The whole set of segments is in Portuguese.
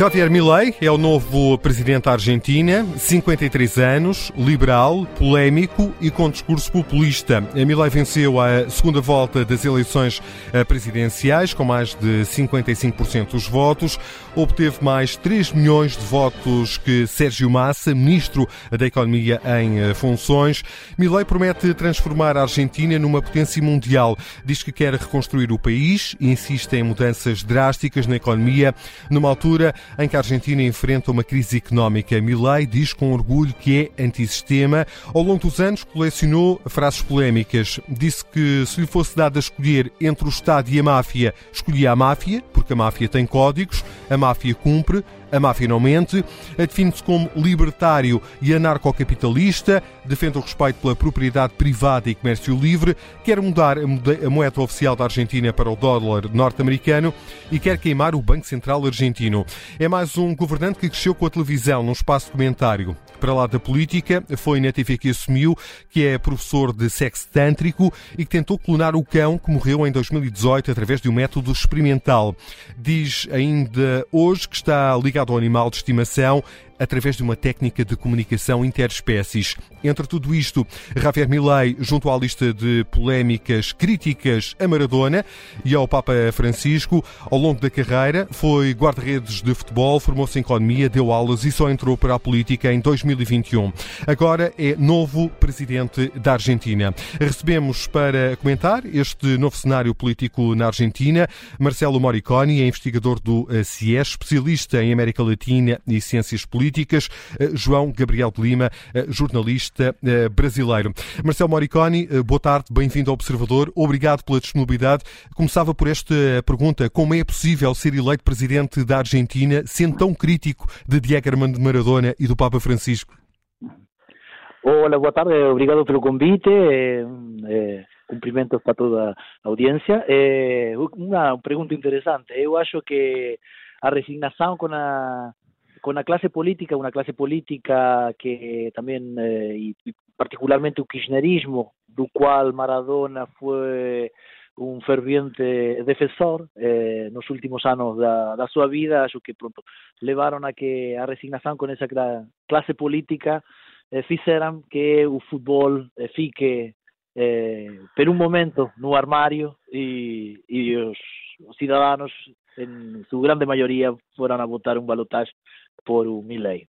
Javier Milei é o novo presidente da Argentina, 53 anos, liberal, polémico e com discurso populista. Milei venceu a segunda volta das eleições eh, presidenciais com mais de 55% dos votos, obteve mais 3 milhões de votos que Sérgio Massa, ministro da Economia em eh, funções. Milei promete transformar a Argentina numa potência mundial. Diz que quer reconstruir o país e insiste em mudanças drásticas na economia, numa altura em que a Argentina enfrenta uma crise económica. Milei diz com orgulho que é antissistema. Ao longo dos anos colecionou frases polémicas. Disse que se lhe fosse dado a escolher entre o Estado e a máfia, escolhia a máfia, porque a máfia tem códigos, a máfia cumpre, a máfia não mente, define-se como libertário e anarcocapitalista, defende o respeito pela propriedade privada e comércio livre, quer mudar a moeda oficial da Argentina para o dólar norte-americano e quer queimar o Banco Central argentino. É mais um governante que cresceu com a televisão num espaço documentário. Para lá da política, foi na TV que assumiu que é professor de sexo tântrico e que tentou clonar o cão que morreu em 2018 através de um método experimental. Diz ainda hoje que está ligado ao animal de estimação através de uma técnica de comunicação interespécies. Entre tudo isto, Javier Milei, junto à lista de polémicas críticas a Maradona e ao Papa Francisco, ao longo da carreira, foi guarda-redes de futebol, formou-se em economia, deu aulas e só entrou para a política em 2021. Agora é novo presidente da Argentina. Recebemos para comentar este novo cenário político na Argentina Marcelo Moriconi, é investigador do CIES, especialista em América Latina e ciências políticas políticas, eh, João Gabriel de Lima, eh, jornalista eh, brasileiro. Marcelo Moriconi, boa tarde, bem-vindo ao Observador, obrigado pela disponibilidade. Começava por esta pergunta: como é possível ser eleito presidente da Argentina sendo tão crítico de Diego Armando Maradona e do Papa Francisco? Olá, boa tarde, obrigado pelo convite. Eh, cumprimentos para toda a audiência. Eh, uma pergunta interessante. Eu acho que a resignação com a con la clase política, una clase política que también, eh, y particularmente el kirchnerismo, do cual Maradona fue un ferviente defensor eh, nos últimos anos da, da súa vida, que pronto levaron a que a resignación con esa clase política eh, que o fútbol eh, fique eh, per un momento no armario e, e os, os cidadanos en su grande maioria foram a votar um balotaje por o Milley.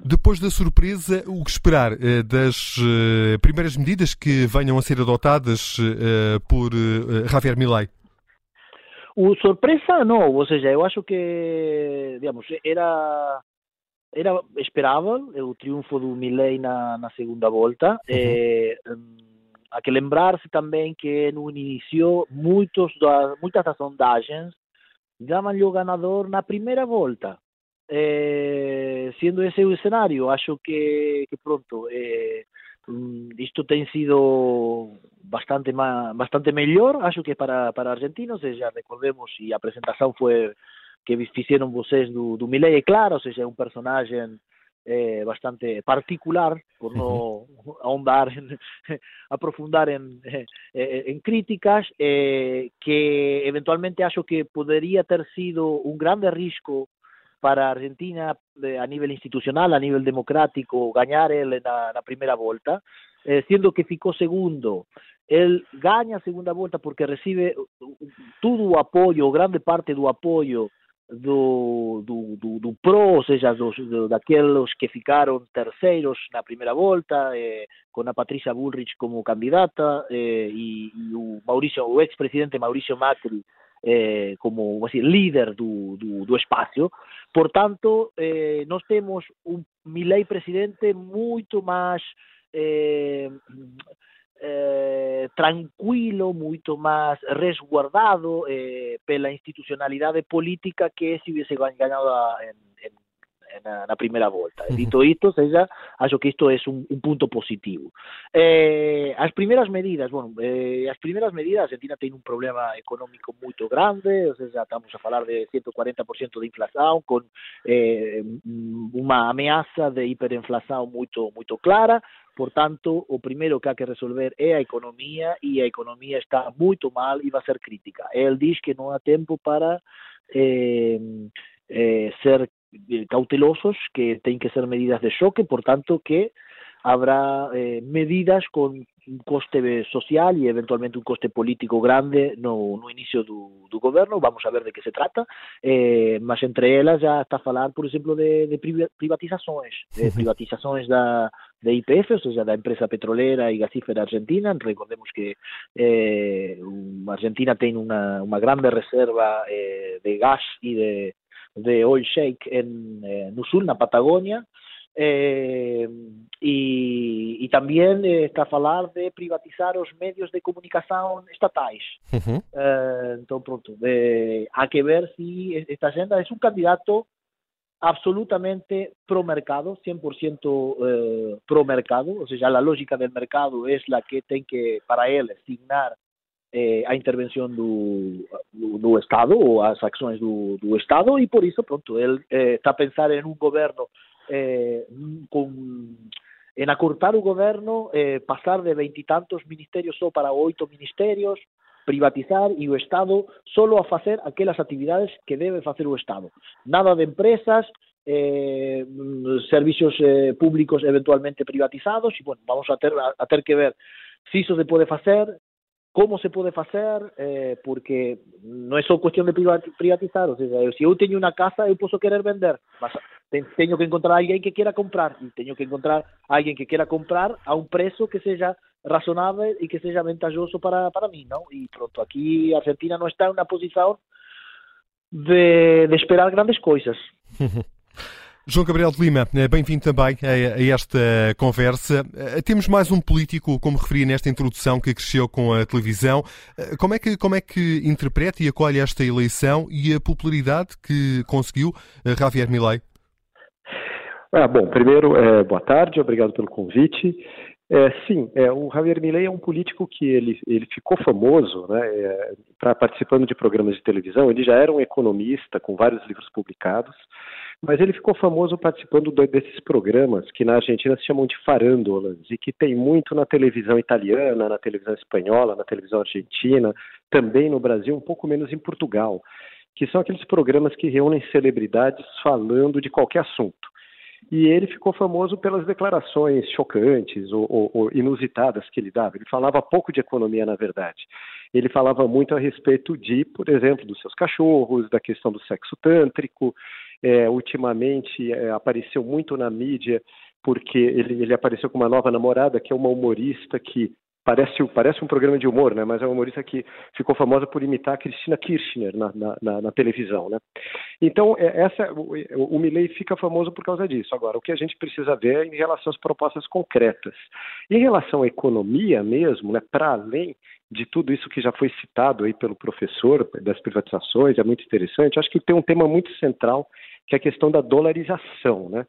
Depois da surpresa, o que esperar eh, das eh, primeiras medidas que venham a ser adotadas eh, por Javier Milley? O surpresa não, ou seja, eu acho que, digamos, era era esperável o triunfo do Milley na, na segunda volta. Uhum. Eh, há que lembrar-se também que no início muitos muitas das sondagens o ganador na primeira volta. Eh, siendo ese el escenario, acho que, que pronto eh, isto tem sido bastante má, bastante mellor, acho que para, para argentinos, ou seja, recordemos, e a presentação foi que fixeron vocês do, do Milei, é claro, seja, é un personaxe eh, bastante particular, por no ahondar, en, aprofundar en, eh, en críticas, eh, que eventualmente acho que poderia ter sido un grande risco para Argentina a nivel institucional, a nivel democrático, ganar él en la, primera vuelta, eh, siendo que ficó segundo. Él gana a segunda vuelta porque recibe todo o apoio, grande parte do apoio do, do, do, do PRO, ou seja, dos, do, daqueles que ficaram terceiros na primeira volta, eh, com a Patrícia Bullrich como candidata eh, e, e, o Maurício, o ex-presidente Maurício Macri eh, como assim, líder do, do, do espaço. Portanto, eh, nós temos um Milei presidente muito mais eh, tranquilo, muito mais resguardado eh, pela institucionalidade política que se hubiese ganhado em, em na, primeira volta. Dito isto, seja, acho que isto é un, un punto positivo. Eh, as primeiras medidas, bueno, eh, as primeiras medidas, a Argentina ten un problema económico moito grande, ou seja, estamos a falar de 140% de inflación, con eh, unha ameaza de hiperinflación moito moito clara, Por tanto, o primeiro que há que resolver é a economía e a economía está moito mal e vai ser crítica. El diz que non há tempo para eh, eh, ser cautelosos, que tienen que ser medidas de choque, por tanto que habrá eh, medidas con un coste social e eventualmente un coste político grande no, no inicio do, do governo, vamos a ver de que se trata, eh, mas entre elas já está a falar, por exemplo, de, de privatizações, de privatizações da, de IPF, ou seja, da empresa petrolera e gasífera argentina. Recordemos que eh, a Argentina tem uma, uma grande reserva eh, de gás e de, de oil shake en, eh, no sul, na Patagônia, eh, e, e também eh, está a falar de privatizar os meios de comunicação estatais. Uhum. Eh, então, pronto, eh, há que ver se esta agenda é um candidato absolutamente pro mercado, 100% eh, pro mercado, ou seja, a lógica do mercado é a que tem que, para ele, signar eh, a intervención do, do, do Estado ou as accións do, do Estado e por iso, pronto, el eh, está a pensar en un goberno eh, con en acortar o goberno, eh, pasar de veintitantos ministerios só para oito ministerios, privatizar e o Estado solo a facer aquelas actividades que debe facer o Estado. Nada de empresas, eh, servicios eh, públicos eventualmente privatizados, e, bueno, vamos a ter, a, a ter que ver se iso se pode facer, como se pode facer, eh, porque non é só cuestión de privatizar, ou seja, se eu teño unha casa, eu posso querer vender, mas teño que encontrar alguén que queira comprar e teño que encontrar alguén que queira comprar a un prezo que seja razonável e que seja vantajoso para, para mí, ¿no? E pronto, aquí Argentina non está en unha posición de, de esperar grandes coisas. João Gabriel de Lima, eh, bem-vindo também a esta conversa. Eh, temos mais um político, como referi nesta introdução, que cresceu com a televisão. Eh, como é que, como é que interpreta e acolhe esta eleição e a popularidade que conseguiu Javier Milei? Ah, bom, primeiro, é, boa tarde, obrigado pelo convite. É, sim, é, o Javier Milei é um político que ele, ele ficou famoso né, é, pra, participando de programas de televisão. Ele já era um economista com vários livros publicados, mas ele ficou famoso participando desses programas que na Argentina se chamam de farândolas e que tem muito na televisão italiana, na televisão espanhola, na televisão argentina, também no Brasil, um pouco menos em Portugal, que são aqueles programas que reúnem celebridades falando de qualquer assunto. E ele ficou famoso pelas declarações chocantes ou, ou, ou, inusitadas que ele dava. Ele falava pouco de economia, na verdade. Ele falava muito a respeito de, por exemplo, dos seus cachorros, da questão do sexo tântrico. É, ultimamente é, apareceu muito na mídia porque ele, ele apareceu com uma nova namorada, que é uma humorista que parece, parece um programa de humor, né? Mas é uma humorista que ficou famosa por imitar a Cristina Kirchner na, na, na televisão, né? Então, é, essa, o, o Milley fica famoso por causa disso. Agora, o que a gente precisa ver é em relação às propostas concretas. Em relação à economia mesmo, né? Para além de tudo isso que já foi citado aí pelo professor das privatizações, é muito interessante. Acho que tem um tema muito central que é a questão da dolarização, né?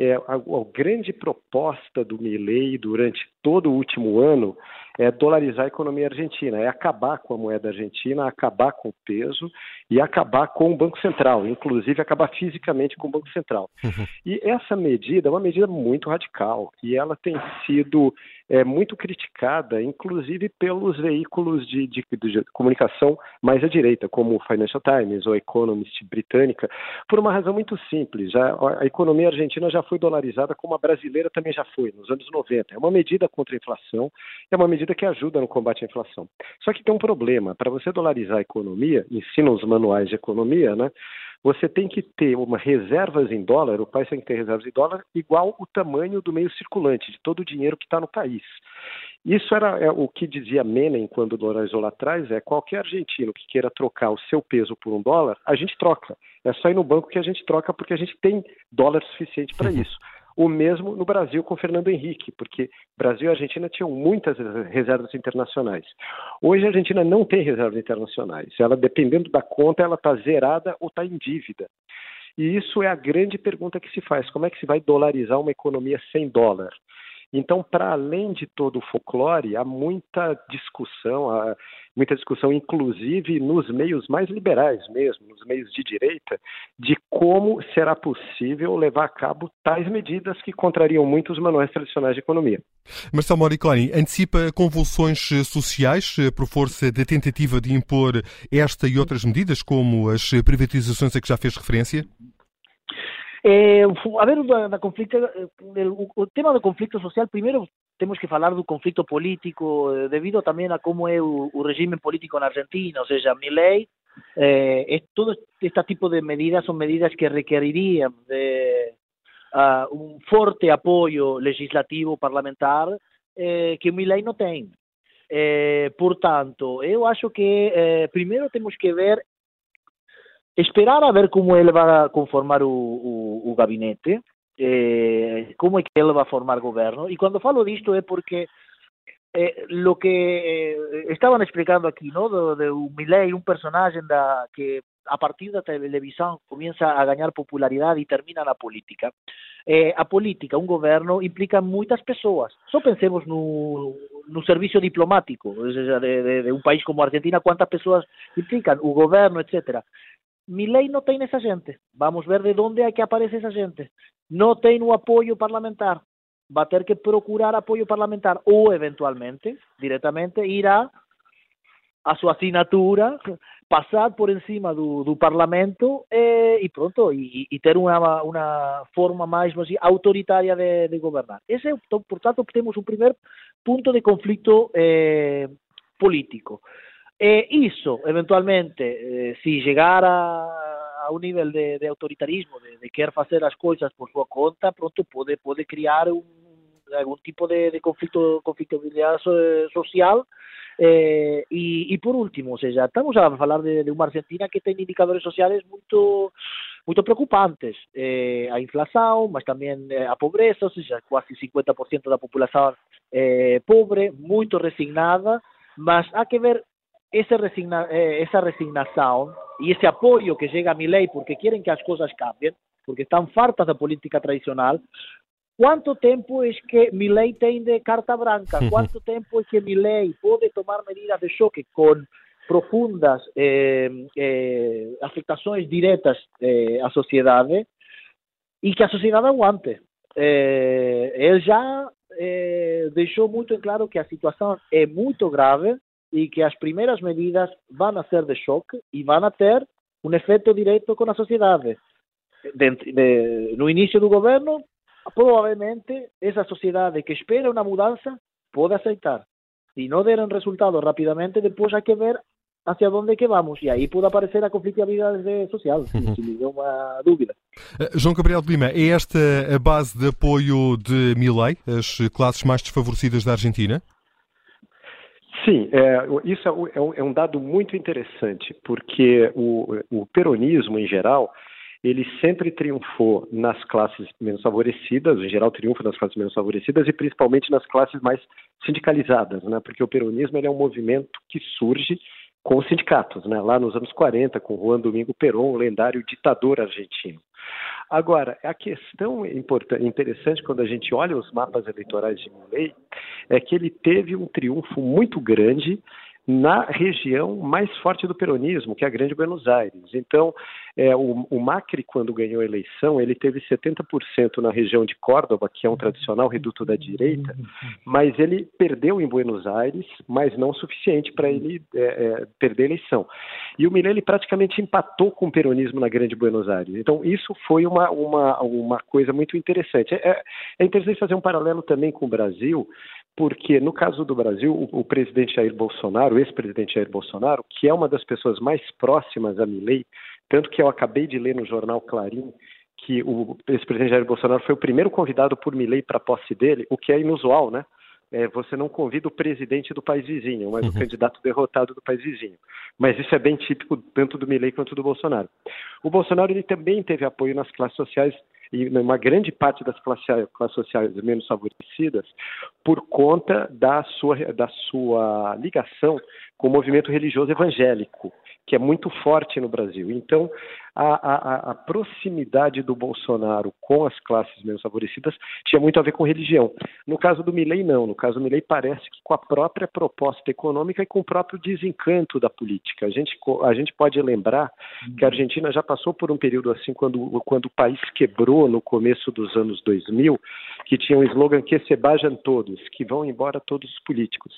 é, a, a, grande proposta do Milley durante todo o último ano é dolarizar a economia argentina, é acabar com a moeda argentina, acabar com o peso e acabar com o Banco Central, inclusive acabar fisicamente com o Banco Central. Uhum. E essa medida é uma medida muito radical e ela tem sido é, muito criticada, inclusive pelos veículos de, de, de, comunicação mais à direita, como o Financial Times ou Economist britânica, por uma razão muito simples. A, a economia argentina já foi dolarizada, como a brasileira também já foi, nos anos 90. É uma medida contra a inflação, é uma medida que ajuda no combate à inflação. Só que tem um problema. Para você dolarizar a economia, ensinam os manuais de economia, né? Você tem que ter uma reservas em dólar, o país tem que ter reservas em dólar igual o tamanho do meio circulante, de todo o dinheiro que está no país. Isso era é, o que dizia Menem quando dolarizou lá atrás, é qualquer argentino que queira trocar o seu peso por um dólar, a gente troca. É só ir no banco que a gente troca porque a gente tem dólar suficiente para uhum. isso. O mesmo no Brasil com Fernando Henrique, porque Brasil e Argentina tinham muitas reservas internacionais. Hoje a Argentina não tem reservas internacionais. Ela, dependendo da conta, ela está zerada ou está em dívida. E isso é a grande pergunta que se faz: como é que se vai dolarizar uma economia sem dólar? Então, para além de todo o folclore, há muita discussão, há muita discussão, inclusive nos meios mais liberais mesmo, nos meios de direita, de como será possível levar a cabo tais medidas que contrariam muito os manuais tradicionais de economia. Marcelo Moriconi antecipa convulsões sociais eh, por força da tentativa de impor esta e outras medidas, como as privatizações a que já fez referência? Eh, a ver, da, conflicto, eh, o, tema do conflicto social, primeiro temos que falar do conflicto político eh, devido tamén a como é o, o regime político na Argentina, ou seja, mi lei, eh, todo este tipo de medidas son medidas que requerirían de uh, un forte apoio legislativo parlamentar eh, que mi lei non ten. Eh, portanto, eu acho que eh, primeiro temos que ver esperar a ver como ele vai conformar o, o, o gabinete, eh, como é que ele vai formar governo. E quando falo disto é porque eh, lo que eh, estaban explicando aquí, ¿no? De, un Milley, un personaje da, que a partir da televisão começa a ganhar popularidade e termina na política. Eh, a política, un governo, implica moitas persoas. Só pensemos no, no servicio diplomático, de, de, de un país como Argentina, quantas persoas implican, o governo, etc. Mi lei não tem essa gente. Vamos ver de onde é que aparece essa gente. Não tem o apoio parlamentar. Vai ter que procurar apoio parlamentar ou, eventualmente, diretamente, irá a sua assinatura, passar por cima do, parlamento e, pronto, e, ter uma, forma mais autoritária de, de governar. Esse é, portanto, temos um primeiro ponto de conflito eh, político. E iso, eventualmente, eh, si llegara a un nivel de, de autoritarismo, de, de querer facer as coisas por súa conta, pronto pode, pode criar algún tipo de, de conflictividade social eh, e, e por último, ou seja, estamos a falar de, de unha Argentina que ten indicadores sociales moito preocupantes. Eh, a inflación, mas tamén eh, a pobreza, ou seja, quase 50% da populación eh, pobre, moito resignada, mas há que ver esa, resigna, eh, esa resignación y ese apoyo que llega a mi ley porque quieren que las cosas cambien, porque están fartas de política tradicional, ¿Cuánto tiempo es que mi ley tiene carta branca? ¿Cuánto tiempo es que mi ley puede tomar medidas de choque con profundas eh, eh, afectaciones directas eh, a sociedad y que a sociedad aguante? Eh, él ya eh, dejó muy claro que la situación es muy grave e que as primeiras medidas vão a ser de choque e vão a ter um efeito direto com a sociedade. De, de, no início do governo, provavelmente essa sociedade que espera uma mudança pode aceitar. Se não deram resultados rapidamente, depois há que ver hacia onde que vamos. E aí pode aparecer a conflitividade social, sem nenhuma dúvida. Eh, João Gabriel de Lima, é esta a base de apoio de Milley, as classes mais desfavorecidas da Argentina? Sim, é, isso é, é, um dado muito interessante, porque o, o peronismo, em geral, ele sempre triunfou nas classes menos favorecidas, em geral triunfa nas classes menos favorecidas e principalmente nas classes mais sindicalizadas, né? porque o peronismo é um movimento que surge com os sindicatos, né? lá nos anos 40, com Juan Domingo Perón, o lendário ditador argentino. Agora, a questão interessante quando a gente olha os mapas eleitorais de Milley é que ele teve um triunfo muito grande na região mais forte do peronismo, que é a Grande Buenos Aires. Então, é, o, o, Macri, quando ganhou a eleição, ele teve 70% na região de Córdoba, que é um tradicional reduto da direita, mas ele perdeu em Buenos Aires, mas não o suficiente para ele é, é, perder a eleição. E o Milei praticamente empatou com o peronismo na Grande Buenos Aires. Então, isso foi uma, uma, uma coisa muito interessante. É, é interessante fazer um paralelo também com o Brasil, porque no caso do Brasil, o, o presidente Jair Bolsonaro, o ex-presidente Jair Bolsonaro, que é uma das pessoas mais próximas a Milley, tanto que eu acabei de ler no jornal Clarim que o ex-presidente Jair Bolsonaro foi o primeiro convidado por Milley para a posse dele, o que é inusual, né? É, você não convida o presidente do país vizinho, mas uhum. o candidato derrotado do país vizinho. Mas isso é bem típico tanto do Milley quanto do Bolsonaro. O Bolsonaro ele também teve apoio nas classes sociais e uma grande parte das classes, sociais menos favorecidas, por conta da sua, da sua ligação com o movimento religioso evangélico, que é muito forte no Brasil. Então, a, a, a, proximidade do Bolsonaro com as classes menos favorecidas tinha muito a ver com religião. No caso do Milley, não. No caso do Milley, parece que com a própria proposta econômica e com o próprio desencanto da política. A gente, a gente pode lembrar que a Argentina já passou por um período assim, quando, quando o país quebrou no começo dos anos 2000, que tinha um slogan que se bajam todos, que vão embora todos os políticos.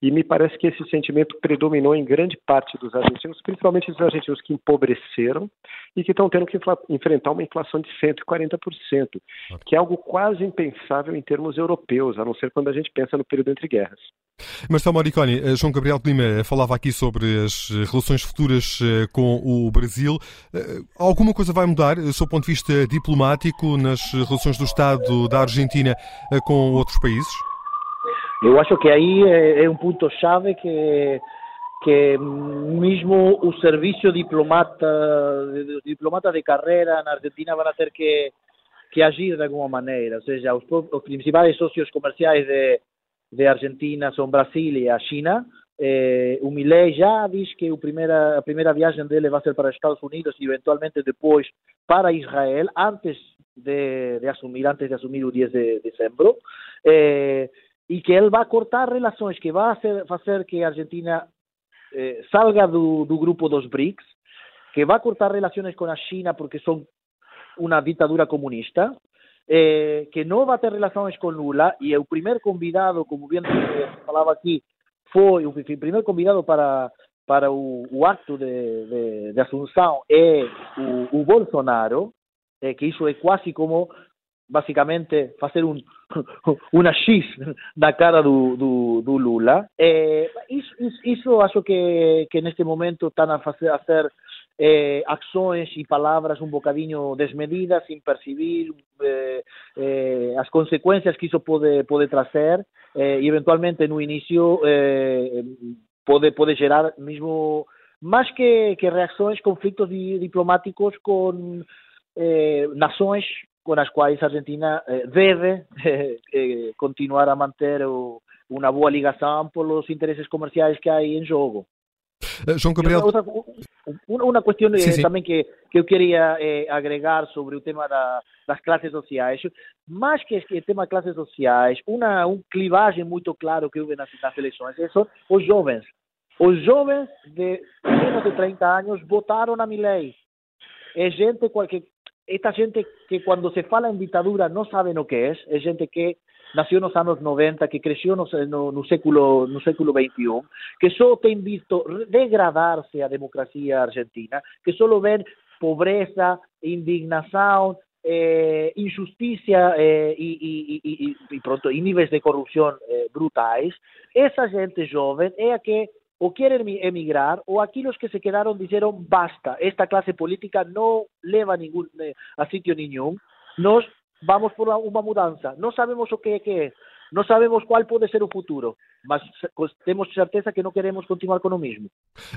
E me parece que esse sentimento predominou em grande parte dos argentinos, principalmente os argentinos que empobreceram, e que estão tendo que enfrentar uma inflação de 140%, que é algo quase impensável em termos europeus, a não ser quando a gente pensa no período entre guerras. Marcelo Moriconi, eh, João Gabriel de Lima falava aqui sobre as relações futuras eh, com o Brasil. Eh, alguma coisa vai mudar, do seu ponto de vista diplomático, nas relações do Estado da Argentina com outros países? Eu acho que aí é um ponto-chave que que mismo o servicio diplomata, diplomatas de carrera en Argentina van a tener que, que agir de alguna manera. O sea, os, os principales socios comerciales de, de Argentina son Brasil e a China. Eh, o Milei já diz que o primeira, a primeira viagem dele vai ser para Estados Unidos e eventualmente depois para Israel, antes de, de assumir, antes de assumir o 10 de dezembro, eh, e que ele vai cortar relações, que vai fazer que a Argentina eh, salga do, do grupo dos BRICS, que vai cortar relações com a China porque são uma ditadura comunista, eh, que não vai ter relações com Lula, e o primeiro convidado, como bem se falava aqui, foi o primeiro convidado para, para o, o acto de, de, de o, o Bolsonaro, eh, que isso é quase como basicamente fazer um, uma X na cara do, do, do Lula. É, isso, isso, isso, acho que, que neste momento estão a fazer, a fazer é, ações e palavras um bocadinho desmedidas, sem perceber é, é, as consequências que isso pode, pode trazer e eventualmente no início pode, pode gerar mesmo mais que, que reações, conflitos diplomáticos com nações com as quais a Argentina eh, deve eh, eh, continuar a manter o, uma boa ligação pelos interesses comerciais que há em jogo. João Gabriel. Outra, uma, uma questão sim, sim. também que, que eu queria eh, agregar sobre o tema da, das classes sociais, mais que o tema classes sociais, uma um clivagem muito claro que houve nas, nas eleições são os jovens. Os jovens de menos de 30 anos votaram na Milei. É gente que esta gente que cuando se fala en ditadura no sabe lo que es, es gente que nació en los años 90, que creció no, no, no século no século 21, que solo ten visto degradarse a democracia argentina, que solo ven pobreza, indignación, eh, injusticia eh, y, y, y, y, pronto, y niveles de corrupción eh, brutais, esa gente joven é a que o quieren emigrar o aquellos que se quedaron dijeron basta, esta clase política no leva ningún, eh, a sitio ningún, nos vamos por una, mudanza, no sabemos o que, que es, no sabemos cuál puede ser o futuro, mas temos certeza que não queremos continuar com o mesmo.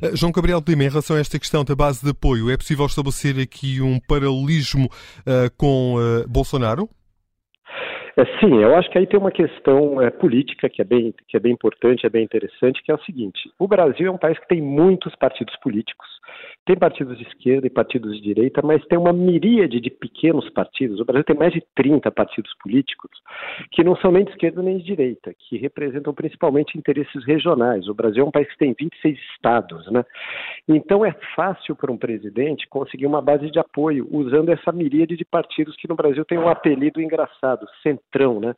Uh, João Gabriel Lima, em relação a esta questão da base de apoio, é possível estabelecer aqui um paralelismo uh, com uh, Bolsonaro? É, sim, eu acho que aí tem uma questão é, política que é, bem, que é bem importante, é bem interessante, que é o seguinte: o Brasil é um país que tem muitos partidos políticos, tem partidos de esquerda e partidos de direita, mas tem uma miríade de pequenos partidos. O Brasil tem mais de 30 partidos políticos que não são nem de esquerda nem de direita, que representam principalmente interesses regionais. O Brasil é um país que tem 26 estados, né? Então é fácil para um presidente conseguir uma base de apoio usando essa miríade de partidos que no Brasil tem um apelido engraçado, centrão, né?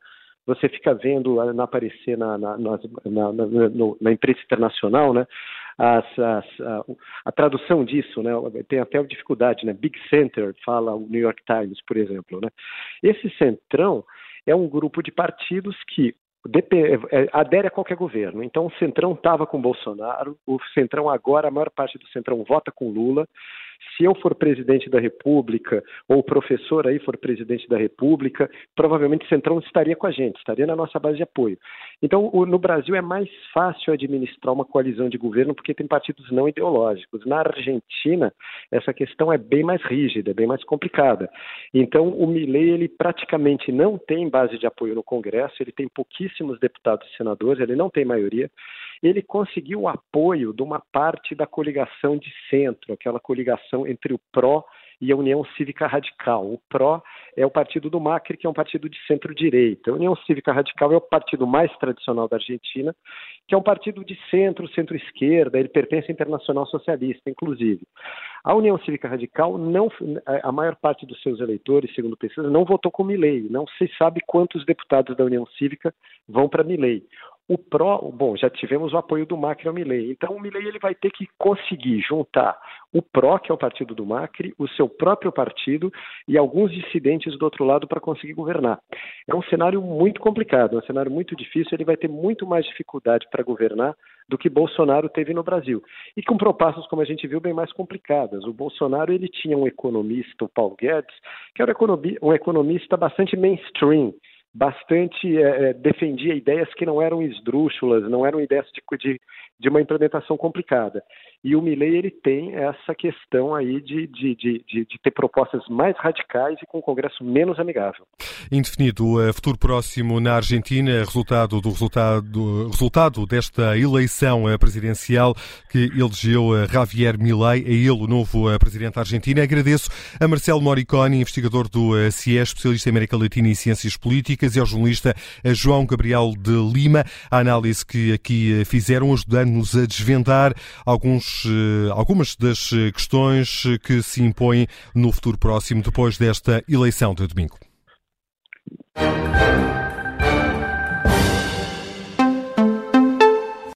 Você fica vendo ah, aparecer na, na, na, na, na imprensa internacional, né? As, as, a, a, tradução disso, né? Tem até dificuldade, né? Big Center fala o New York Times, por exemplo, né? Esse centrão é um grupo de partidos que é, adere a qualquer governo. Então, o Centrão estava com Bolsonaro, o Centrão agora, a maior parte do Centrão vota com Lula. Se eu for presidente da República, ou o professor aí for presidente da República, provavelmente o Centrão estaria com a gente, estaria na nossa base de apoio. Então, no Brasil é mais fácil administrar uma coalizão de governo porque tem partidos não ideológicos. Na Argentina, essa questão é bem mais rígida, é bem mais complicada. Então, o Milei, ele praticamente não tem base de apoio no Congresso, ele tem pouquíssimos deputados e senadores, ele não tem maioria ele conseguiu o apoio de uma parte da coligação de centro, aquela coligação entre o PRO e a União Cívica Radical. O PRO é o partido do Macri, que é um partido de centro-direita. A União Cívica Radical é o partido mais tradicional da Argentina, que é um partido de centro, centro-esquerda, ele pertence à Internacional Socialista, inclusive. A União Cívica Radical, não, a maior parte dos seus eleitores, segundo pesquisa, não votou com Milei. Não se sabe quantos deputados da União Cívica vão para Milei. O PRO, bom, já tivemos o apoio do Macri ao Milley. Então o Milley ele vai ter que conseguir juntar o PRO, que é o partido do Macri, o seu próprio partido e alguns dissidentes do outro lado para conseguir governar. É um cenário muito complicado, é um cenário muito difícil, ele vai ter muito mais dificuldade para governar do que Bolsonaro teve no Brasil. E com propostas, como a gente viu, bem mais complicadas. O Bolsonaro ele tinha um economista, o Paulo Guedes, que era um economista bastante mainstream, bastante é, defendia ideias que não eram esdrúxulas, não eram ideias de, de, de uma implementação complicada. E o Milley ele tem essa questão aí de, de, de, de, ter propostas mais radicais e com um Congresso menos amigável. Indefinido o futuro próximo na Argentina, resultado do resultado, resultado desta eleição presidencial que elegeu Javier Milei, é ele o novo presidente da Argentina. Agradeço a Marcelo Moriconi, investigador do CIES, especialista em América Latina e Ciências Políticas, e ao jornalista João Gabriel de Lima, a análise que aqui fizeram, ajudando-nos a desvendar alguns eh, algumas das eh, questões que se impõem no futuro próximo, depois desta eleição de domingo.